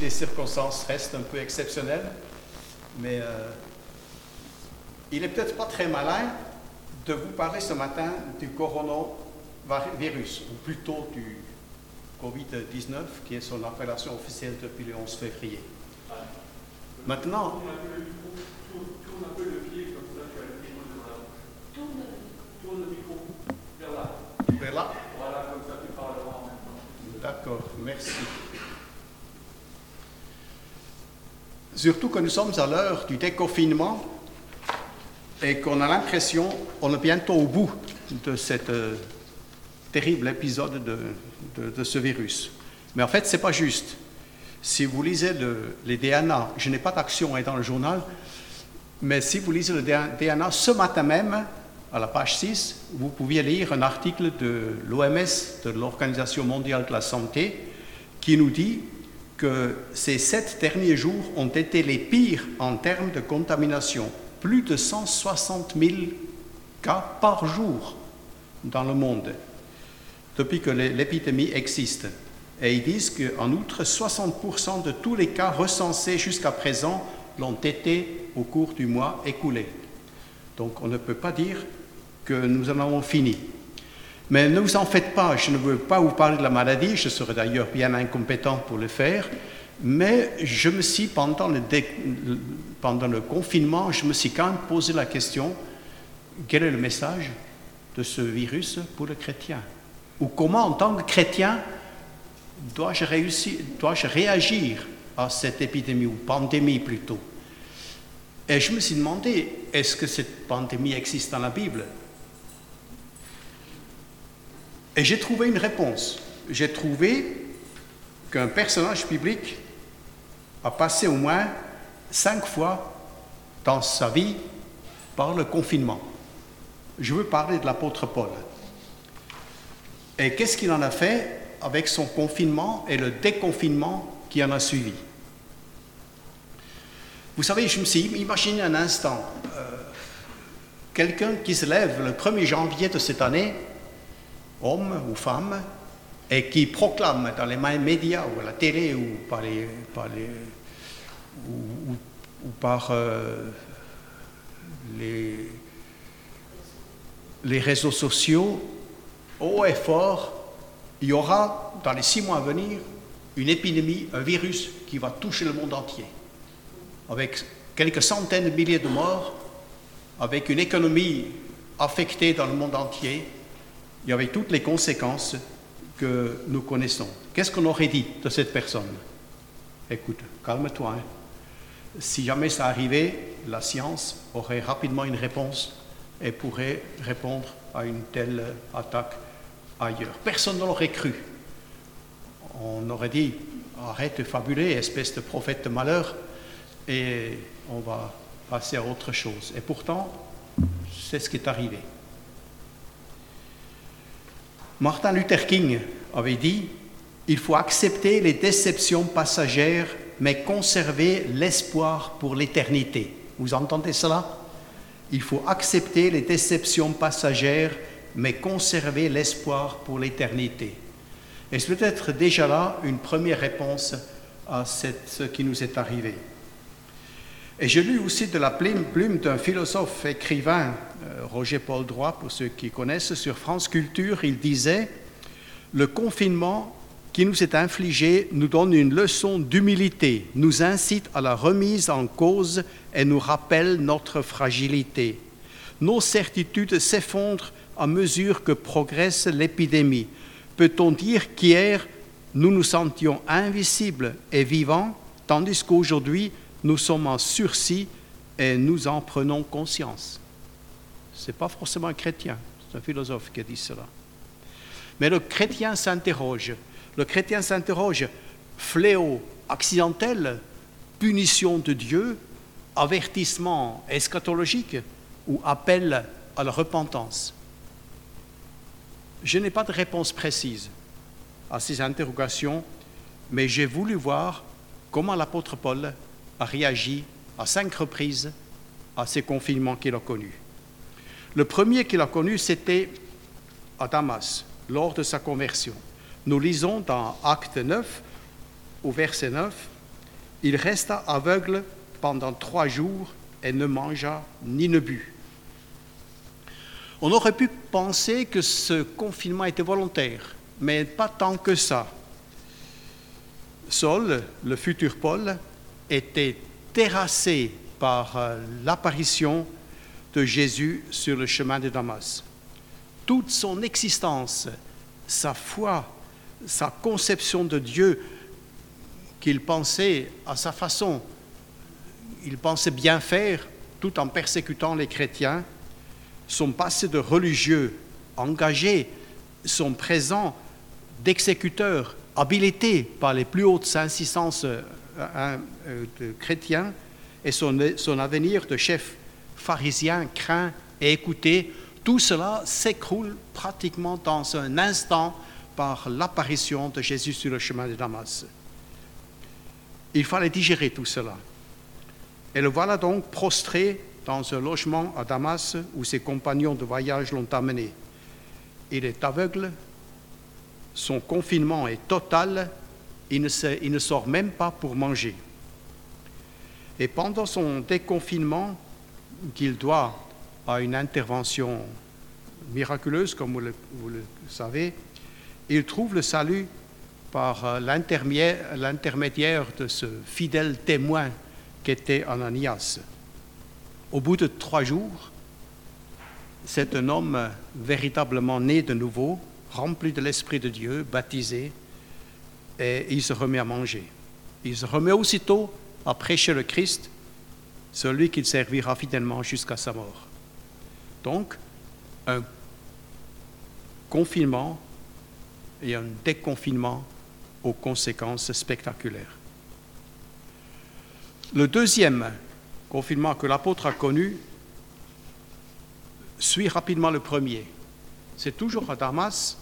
Les circonstances restent un peu exceptionnelles, mais euh, il n'est peut-être pas très malin de vous parler ce matin du coronavirus, ou plutôt du Covid-19, qui est son appellation officielle depuis le 11 février. Maintenant, Tourne un peu le pied comme ça, tu as le micro devant la bouche. Tourne le micro vers là. vers là. Voilà, comme ça tu parleras en même temps. D'accord, merci. Surtout que nous sommes à l'heure du déconfinement et qu'on a l'impression qu'on est bientôt au bout de ce terrible épisode de, ce virus. Mais en fait, ce n'est pas juste. Si vous lisez le- les DNA, je n'ai pas d'action dans le journal, mais si vous lisez le DNA ce matin même, à la page 6, vous pouviez lire un article de l'OMS, de l'Organisation mondiale de la santé, qui nous dit ces sept derniers jours ont été les pires en termes de contamination. Plus de 160 000 cas par jour dans le monde depuis que l'é- l'épidémie existe. Et ils disent qu'en outre, 60% de tous les cas recensés jusqu'à présent l'ont été au cours du mois écoulé. Donc on ne peut pas dire que nous en avons fini. Mais ne vous en faites pas, je ne veux pas vous parler de la maladie, je serais d'ailleurs bien incompétent pour le faire, mais je me suis, pendant le, confinement, je me suis quand même posé la question, quel est le message de ce virus pour le chrétien? Ou comment, en tant que chrétien, dois-je réussir, dois-je réagir à cette épidémie, ou pandémie plutôt? Et je me suis demandé, est-ce que cette pandémie existe dans la Bible? Et j'ai trouvé une réponse. J'ai trouvé qu'un personnage biblique a passé au moins cinq fois dans sa vie par le confinement. Je veux parler de l'apôtre Paul. Et qu'est-ce qu'il en a fait avec son confinement et le déconfinement qui en a suivi? Vous savez, je me suis imaginé un instant euh, quelqu'un qui se lève le 1er janvier de cette année, homme ou femme, et qui proclame dans les médias ou à la télé ou par les, par les- ou, par les réseaux sociaux, haut et fort, il y aura dans les six mois à venir une épidémie, un virus qui va toucher le monde entier, avec quelques centaines de milliers de morts, avec une économie affectée dans le monde entier, et avec toutes les conséquences que nous connaissons. Qu'est-ce qu'on aurait dit de cette personne? Écoute, calme-toi. hein. Si jamais ça arrivait, la science aurait rapidement une réponse et pourrait répondre à une telle attaque ailleurs. Personne ne l'aurait cru. On aurait dit, arrête de fabuler, espèce de prophète de malheur, et on va passer à autre chose. Et pourtant, c'est ce qui est arrivé. Martin Luther King avait dit, il faut accepter les déceptions passagères, mais conserver l'espoir pour l'éternité. Vous entendez cela? Il faut accepter les déceptions passagères, mais conserver l'espoir pour l'éternité. Et c'est peut-être déjà là une première réponse à ce qui nous est arrivé? Et j'ai lu aussi de la plume, d'un philosophe écrivain, euh, Roger Paul Droit, pour ceux qui connaissent, sur France Culture, il disait Le confinement qui nous est infligé nous donne une leçon d'humilité, nous incite à la remise en cause et nous rappelle notre fragilité. Nos certitudes s'effondrent à mesure que progresse l'épidémie. Peut-on dire qu'hier, nous nous sentions invisibles et vivants, tandis qu'aujourd'hui, nous sommes en sursis et nous en prenons conscience Ce n'est pas forcément un chrétien, c'est un philosophe qui a dit cela. Mais le chrétien s'interroge. Le chrétien s'interroge, fléau accidentel, punition de Dieu, avertissement eschatologique ou appel à la repentance Je n'ai pas de réponse précise à ces interrogations, mais j'ai voulu voir comment l'apôtre Paul a réagi à cinq reprises à ces confinements qu'il a connus. Le premier qu'il a connu, c'était à Damas, lors de sa conversion. Nous lisons dans Acte 9, au verset 9, Il resta aveugle pendant trois jours et ne mangea ni ne but. On aurait pu penser que ce confinement était volontaire, mais pas tant que ça. Saul, le futur Paul, était terrassé par euh, l'apparition de Jésus sur le chemin de Damas. Toute son existence, sa foi, sa conception de Dieu, qu'il pensait à sa façon, il pensait bien faire tout en persécutant les chrétiens, son passé de religieux engagé, son présent d'exécuteur habilité par les plus hautes insistances euh, euh, chrétiens et son, son avenir de chef pharisien craint et écouté, tout cela s'écroule pratiquement dans un instant par l'apparition de Jésus sur le chemin de Damas. Il fallait digérer tout cela. Et le voilà donc prostré dans un logement à Damas où ses compagnons de voyage l'ont amené. Il est aveugle, son confinement est total, il ne, sort même pas pour manger. Et pendant son déconfinement, qu'il doit à une intervention miraculeuse, comme vous le, vous le savez, il trouve le salut par euh, l'intermédiaire de ce fidèle témoin qu'était Ananias. Au bout de trois jours, c'est un homme véritablement né de nouveau, rempli de l'Esprit de Dieu, baptisé, et il se remet à manger. Il se remet aussitôt à prêcher le Christ, celui qu'il servira fidèlement jusqu'à sa mort. Donc, un confinement et un déconfinement aux conséquences spectaculaires. Le deuxième confinement que l'apôtre a connu suit rapidement le premier. C'est toujours à Damas,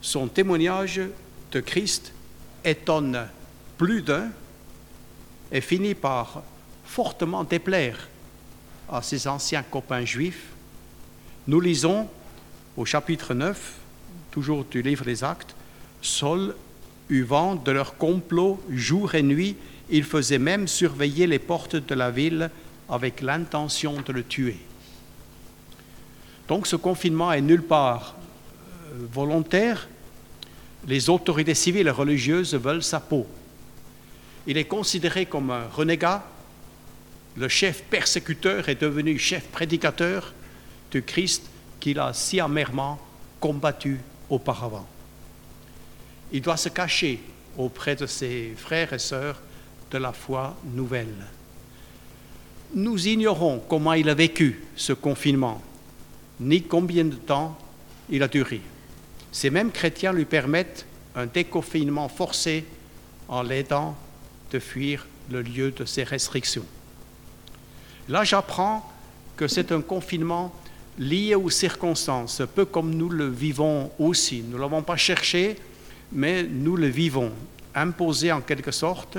son témoignage de Christ étonne plus d'un et finit par fortement déplaire à ses anciens copains juifs. Nous lisons au chapitre 9, toujours du livre des Actes, Saul vent de leur complot jour et nuit, il faisait même surveiller les portes de la ville avec l'intention de le tuer. Donc ce confinement est nulle part euh, volontaire. Les autorités civiles et religieuses veulent sa peau. Il est considéré comme un renégat. Le chef persécuteur est devenu chef prédicateur du Christ qu'il a si amèrement combattu auparavant. Il doit se cacher auprès de ses frères et sœurs de la foi nouvelle. Nous ignorons comment il a vécu ce confinement, ni combien de temps il a duré. Ces mêmes chrétiens lui permettent un déconfinement forcé en l'aidant de fuir le lieu de ses restrictions. Là, j'apprends que c'est un confinement lié aux circonstances, peu comme nous le vivons aussi. Nous ne l'avons pas cherché, mais nous le vivons, imposé en quelque sorte,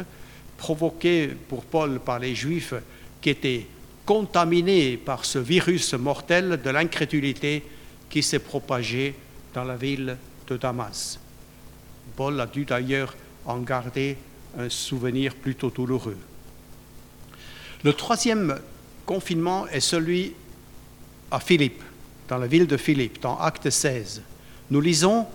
provoqué pour Paul par les Juifs qui étaient contaminés par ce virus mortel de l'incrédulité qui s'est propagé dans la ville de Damas. Paul a dû d'ailleurs en garder un souvenir plutôt douloureux. Le troisième confinement est celui à Philippe, dans la ville de Philippe, dans Acte 16. Nous lisons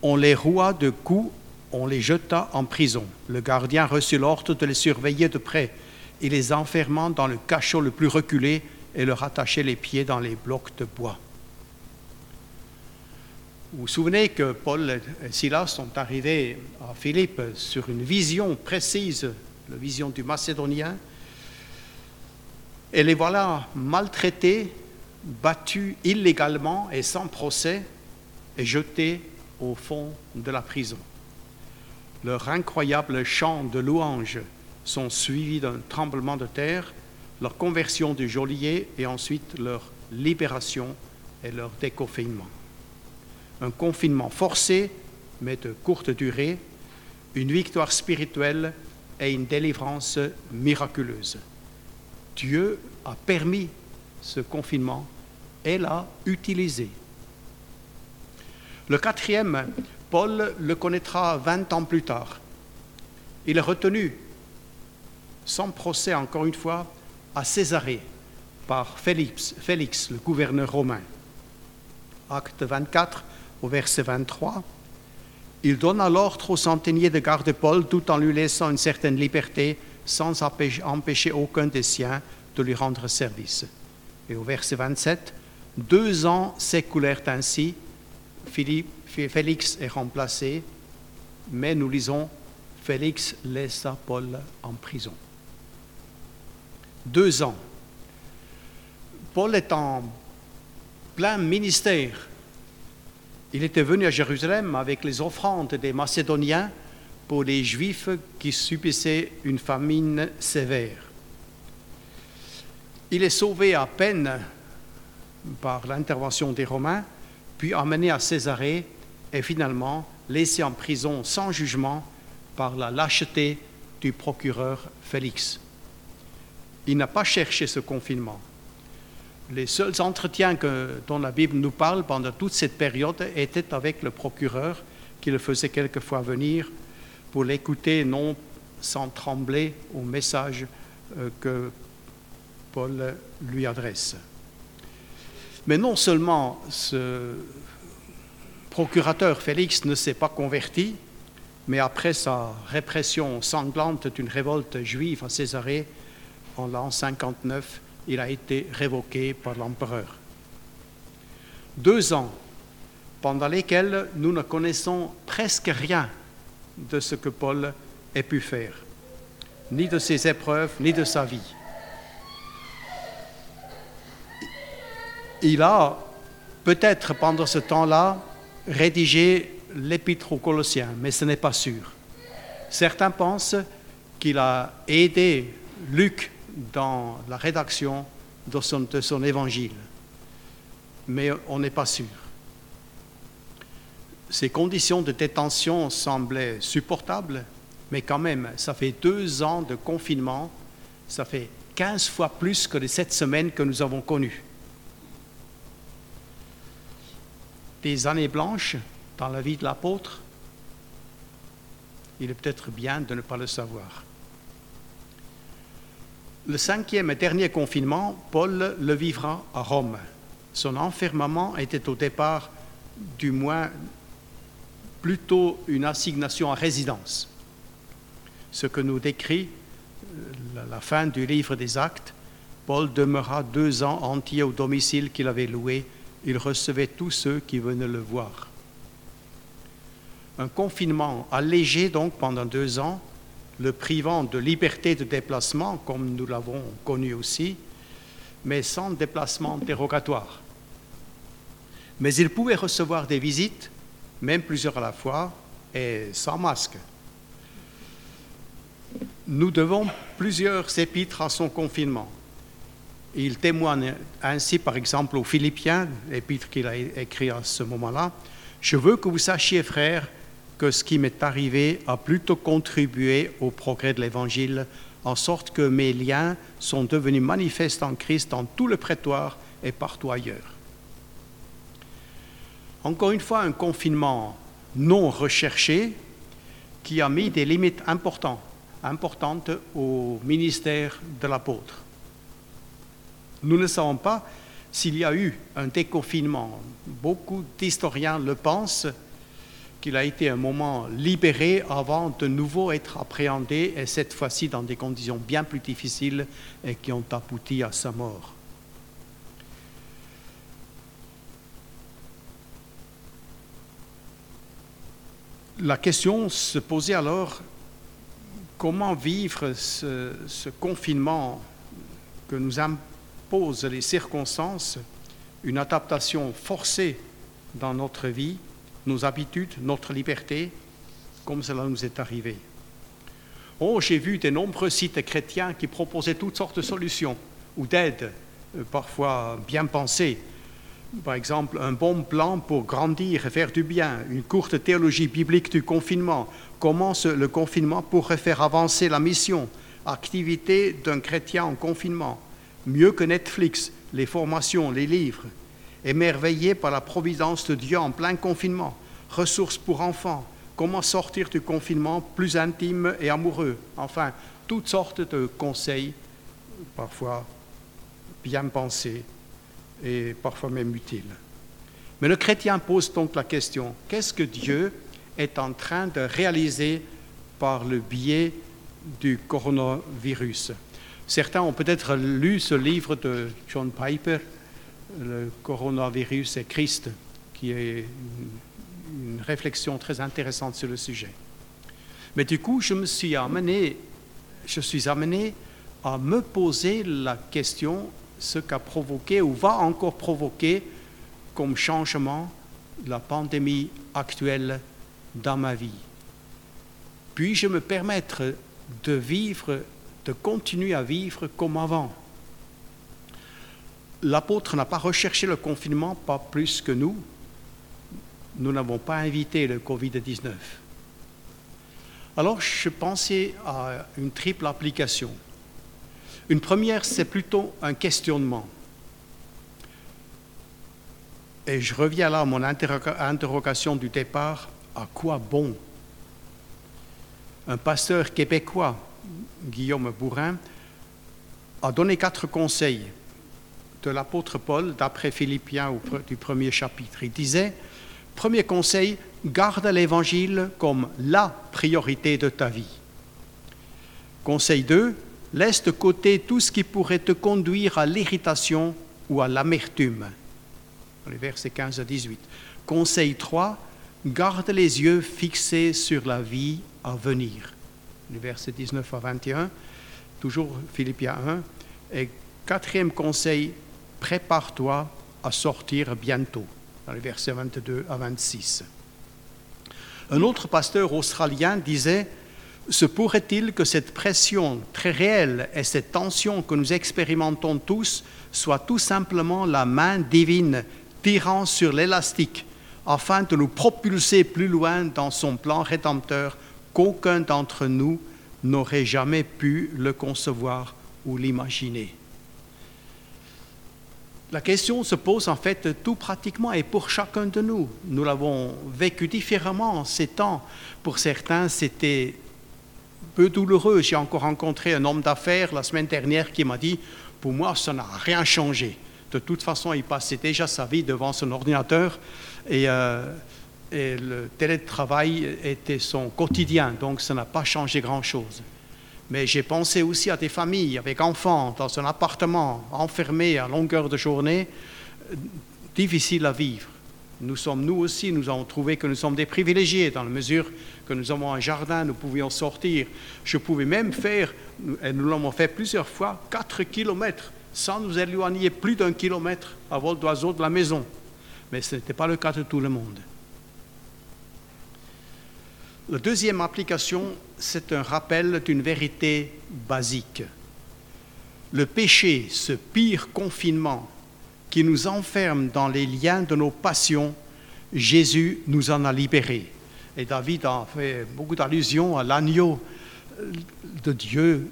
On les roua de coups, on les jeta en prison. Le gardien reçut l'ordre de les surveiller de près et les enfermant dans le cachot le plus reculé et leur attacher les pieds dans les blocs de bois. Vous vous souvenez que Paul et Silas sont arrivés à Philippe sur une vision précise, la vision du Macédonien, et les voilà maltraités, battus illégalement et sans procès, et jetés au fond de la prison. Leurs incroyables chants de louanges sont suivis d'un tremblement de terre, leur conversion du geôlier et ensuite leur libération et leur déconfinement un confinement forcé, mais de courte durée, une victoire spirituelle et une délivrance miraculeuse. Dieu a permis ce confinement et l'a utilisé. Le quatrième, Paul le connaîtra 20 ans plus tard. Il est retenu son procès, encore une fois, à Césarée par Félix, Félix, le gouverneur romain. Acte 24 au verset 23. Il donna l'ordre au centenier de garder Paul tout en lui laissant une certaine liberté sans empêcher aucun des siens de lui rendre service. Et au verset 27, deux ans s'écoulèrent ainsi, Félix est remplacé, mais nous lisons, Félix laissa Paul en prison. Deux ans. Paul est en plein ministère. Il était venu à Jérusalem avec les offrandes des Macédoniens pour les Juifs qui subissaient une famine sévère. Il est sauvé à peine par l'intervention des Romains, puis amené à Césarée et finalement laissé en prison sans jugement par la lâcheté du procureur Félix. Il n'a pas cherché ce confinement. Les seuls entretiens dont la Bible nous parle pendant toute cette période étaient avec le procureur qui le faisait quelquefois venir pour l'écouter non sans trembler au message euh, que Paul lui adresse. Mais non seulement ce procurateur Félix ne s'est pas converti, mais après sa répression sanglante d'une révolte juive à Césarée en l'an 59, il a été révoqué par l'empereur. Deux ans pendant lesquels nous ne connaissons presque rien de ce que Paul ait pu faire, ni de ses épreuves, ni de sa vie. il a peut-être pendant ce temps-là rédigé l'épître aux Colossiens, mais ce n'est pas sûr. Certains pensent qu'il a aidé Luc dans la rédaction de son, évangile, mais on n'est pas sûr. Ces conditions de détention semblaient supportables, mais quand même, ça fait deux ans de confinement, ça fait 15 fois plus que les sept semaines que nous avons connues. des années blanches dans la vie de l'apôtre, il est peut-être bien de ne pas le savoir. Le cinquième et dernier confinement, Paul le vivra à Rome. Son enfermement était au départ, du moins, plutôt une assignation à résidence. Ce que nous décrit euh, la fin du livre des Actes, Paul demeura deux ans entiers au domicile qu'il avait loué il recevait tous ceux qui venaient le voir. Un confinement allégé donc pendant deux ans, le privant de liberté de déplacement, comme nous l'avons connu aussi, mais sans déplacement dérogatoire. Mais il pouvait recevoir des visites, même plusieurs à la fois, et sans masque. Nous devons plusieurs épîtres à son confinement. Il témoigne ainsi, par exemple, aux Philippiens, l'épître qu'il a écrit à ce moment-là, Je veux que vous sachiez, frères, que ce qui m'est arrivé a plutôt contribué au progrès de l'Évangile, en sorte que mes liens sont devenus manifestes en Christ dans tout le prétoire et partout ailleurs. Encore une fois, un confinement non recherché qui a mis des limites importantes, importantes au ministère de l'apôtre. Nous ne savons pas s'il y a eu un déconfinement. Beaucoup d'historiens le pensent qu'il a été un moment libéré avant de nouveau être appréhendé, et cette fois-ci dans des conditions bien plus difficiles et qui ont abouti à sa mort. La question se posait alors comment vivre ce, ce confinement que nous pose les circonstances, une adaptation forcée dans notre vie, nos habitudes, notre liberté, comme cela nous est arrivé. Oh, j'ai vu de nombreux sites chrétiens qui proposaient toutes sortes de solutions ou d'aides, euh, parfois bien pensées. Par exemple, un bon plan pour grandir et faire du bien, une courte théologie biblique du confinement, comment le confinement pourrait faire avancer la mission, activité d'un chrétien en confinement, mieux que Netflix, les formations, les livres, émerveillé par la providence de Dieu en plein confinement, ressources pour enfants, comment sortir du confinement plus intime et amoureux, enfin, toutes sortes de conseils, parfois bien pensés et parfois même utiles. Mais le chrétien pose donc la question, qu'est-ce que Dieu est en train de réaliser par le biais du coronavirus? Certains ont peut-être lu ce livre de John Piper, Le coronavirus et Christ, qui est une réflexion très intéressante sur le sujet. Mais du coup, je me suis amené, je suis amené à me poser la question ce qu'a provoqué ou va encore provoquer comme changement la pandémie actuelle dans ma vie. Puis-je me permettre de vivre, de continuer à vivre comme avant L'apôtre n'a pas recherché le confinement, pas plus que nous. Nous n'avons pas invité le Covid-19. Alors je pensais à une triple application. Une première, c'est plutôt un questionnement. Et je reviens là à mon interrogation du départ, à quoi bon Un pasteur québécois, Guillaume Bourrin, a donné quatre conseils de l'apôtre Paul, d'après Philippiens du premier chapitre. Il disait, premier conseil, garde l'évangile comme la priorité de ta vie. Conseil 2, laisse de côté tout ce qui pourrait te conduire à l'irritation ou à l'amertume. Les versets 15 à 18. Conseil 3, garde les yeux fixés sur la vie à venir. Les versets 19 à 21, toujours Philippiens 1. Et quatrième conseil, prépare-toi à sortir bientôt, dans les versets 22 à 26. Un autre pasteur australien disait Se pourrait-il que cette pression très réelle et cette tension que nous expérimentons tous soit tout simplement la main divine tirant sur l'élastique afin de nous propulser plus loin dans son plan rédempteur qu'aucun d'entre nous n'aurait jamais pu le concevoir ou l'imaginer? La question se pose en fait tout pratiquement et pour chacun de nous. Nous l'avons vécu différemment ces temps. Pour certains, c'était peu douloureux. J'ai encore rencontré un homme d'affaires la semaine dernière qui m'a dit, pour moi, ça n'a rien changé. De toute façon, il passait déjà sa vie devant son ordinateur et, euh, et le télétravail était son quotidien, donc ça n'a pas changé grand-chose. Mais j'ai pensé aussi à des familles avec enfants dans un appartement enfermé à longueur de journée, difficile à vivre. Nous sommes, nous aussi, nous avons trouvé que nous sommes des privilégiés dans la mesure que nous avons un jardin, nous pouvions sortir. Je pouvais même faire, et nous l'avons fait plusieurs fois, 4 kilomètres sans nous éloigner plus d'un kilomètre à vol d'oiseau de la maison. Mais ce n'était pas le cas de tout le monde. La deuxième application, c'est un rappel d'une vérité basique. Le péché, ce pire confinement qui nous enferme dans les liens de nos passions, Jésus nous en a libérés. Et David a fait beaucoup d'allusions à l'agneau de Dieu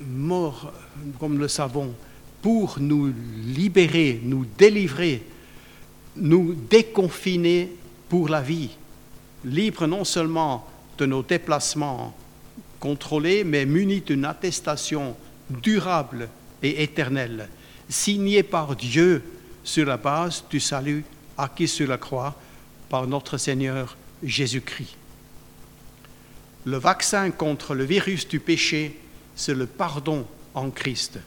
mort, comme le savons, pour nous libérer, nous délivrer, nous déconfiner pour la vie libre non seulement de nos déplacements contrôlés, mais muni d'une attestation durable et éternelle, signée par Dieu sur la base du salut acquis sur la croix par notre Seigneur Jésus-Christ. Le vaccin contre le virus du péché, c'est le pardon en Christ.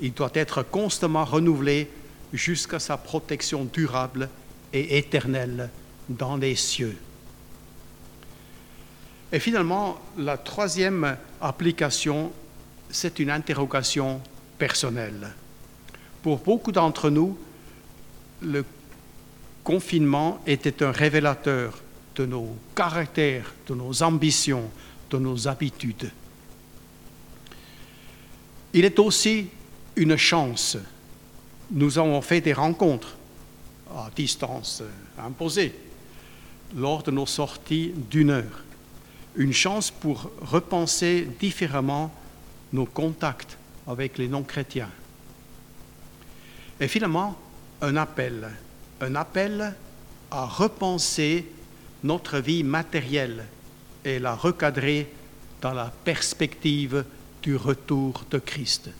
Il doit être constamment renouvelé jusqu'à sa protection durable et éternelle dans les cieux. Et finalement, la troisième application, c'est une interrogation personnelle. Pour beaucoup d'entre nous, le confinement était un révélateur de nos caractères, de nos ambitions, de nos habitudes. Il est aussi une chance. Nous avons fait des rencontres à distance imposée lors de nos sorties d'une heure une chance pour repenser différemment nos contacts avec les non-chrétiens. Et finalement, un appel, un appel à repenser notre vie matérielle et la recadrer dans la perspective du retour de Christ.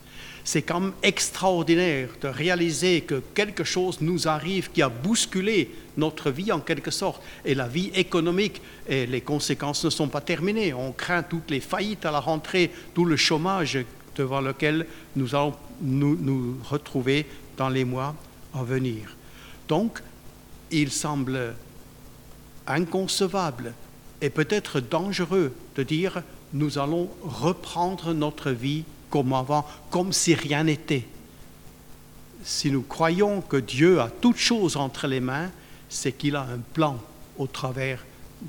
C'est quand même extraordinaire de réaliser que quelque chose nous arrive qui a bousculé notre vie en quelque sorte. Et la vie économique, et les conséquences ne sont pas terminées. On craint toutes les faillites à la rentrée, tout le chômage devant lequel nous allons nous, retrouver dans les mois à venir. Donc, il semble inconcevable et peut-être dangereux de dire nous allons reprendre notre vie comme avant, comme si rien n'était. Si nous croyons que Dieu a toutes choses entre les mains, c'est qu'il a un plan au travers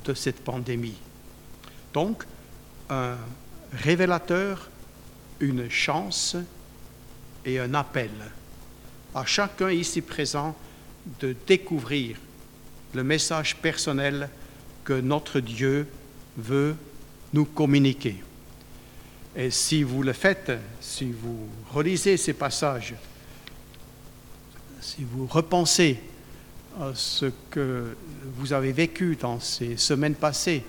de cette pandémie. Donc, un révélateur, une chance et un appel à chacun ici présent de découvrir le message personnel que notre Dieu veut nous communiquer. Et si vous le faites, si vous relisez ces passages, si vous repensez à ce que vous avez vécu dans ces semaines passées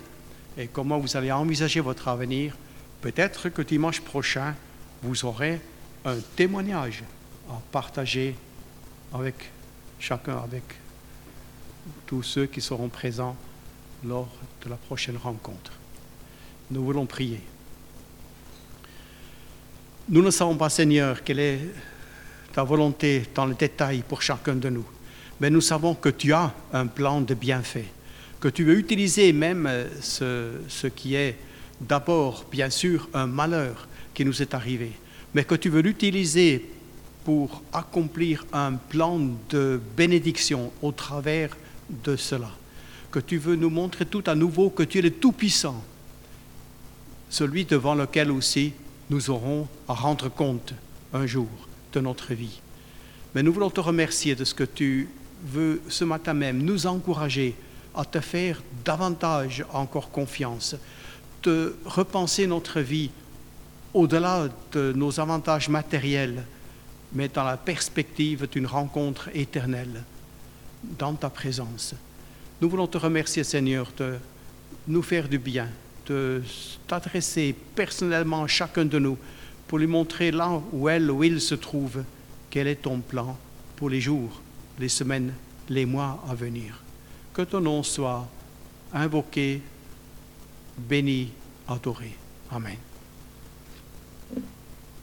et comment vous allez envisager votre avenir, peut-être que dimanche prochain, vous aurez un témoignage à partager avec chacun, avec tous ceux qui seront présents lors de la prochaine rencontre. Nous voulons prier. Nous ne savons pas, Seigneur, quelle est ta volonté dans le détail pour chacun de nous, mais nous savons que tu as un plan de bienfait, que tu veux utiliser même ce, ce qui est d'abord, bien sûr, un malheur qui nous est arrivé, mais que tu veux l'utiliser pour accomplir un plan de bénédiction au travers de cela. Que tu veux nous montrer tout à nouveau que tu es le Tout-Puissant, celui devant lequel aussi nous aurons à rendre compte un jour de notre vie. Mais nous voulons te remercier de ce que tu veux ce matin même nous encourager à te faire davantage encore confiance, de repenser notre vie au-delà de nos avantages matériels, mais dans la perspective d'une rencontre éternelle dans ta présence. Nous voulons te remercier, Seigneur, de nous faire du bien, de t'adresser personnellement à chacun de nous pour lui montrer là où elle ou il se trouve, quel est ton plan pour les jours, les semaines, les mois à venir. Que ton nom soit invoqué, béni, adoré. Amen.